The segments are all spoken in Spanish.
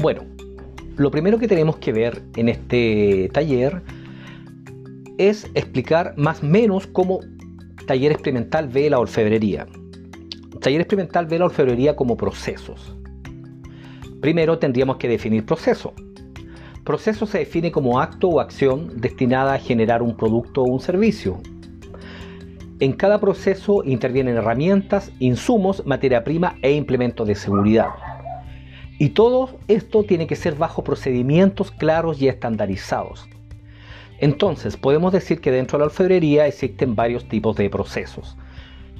Bueno, lo primero que tenemos que ver en este taller es explicar más o menos cómo taller experimental ve la orfebrería. Taller experimental ve la orfebrería como procesos. Primero tendríamos que definir proceso. Proceso se define como acto o acción destinada a generar un producto o un servicio. En cada proceso intervienen herramientas, insumos, materia prima e implementos de seguridad. Y todo esto tiene que ser bajo procedimientos claros y estandarizados. Entonces, podemos decir que dentro de la alfabrería existen varios tipos de procesos.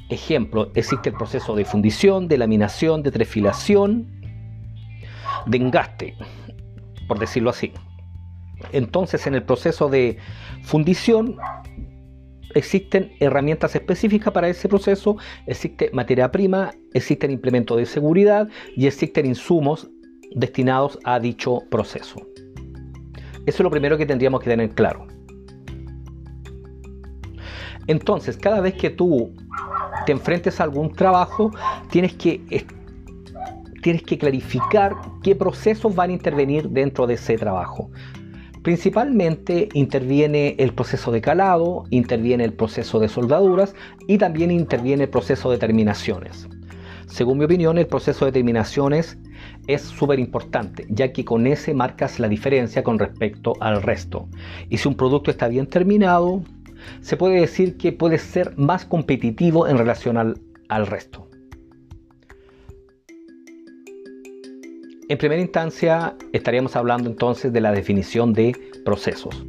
Ejemplo, existe el proceso de fundición, de laminación, de trefilación, de engaste, por decirlo así. Entonces, en el proceso de fundición existen herramientas específicas para ese proceso, existe materia prima, existen implementos de seguridad y existen insumos destinados a dicho proceso. Eso es lo primero que tendríamos que tener claro. Entonces, cada vez que tú te enfrentes a algún trabajo, tienes que, tienes que clarificar qué procesos van a intervenir dentro de ese trabajo. Principalmente interviene el proceso de calado, interviene el proceso de soldaduras y también interviene el proceso de terminaciones. Según mi opinión, el proceso de terminaciones es súper importante, ya que con ese marcas la diferencia con respecto al resto. Y si un producto está bien terminado, se puede decir que puede ser más competitivo en relación al, al resto. En primera instancia estaríamos hablando entonces de la definición de procesos.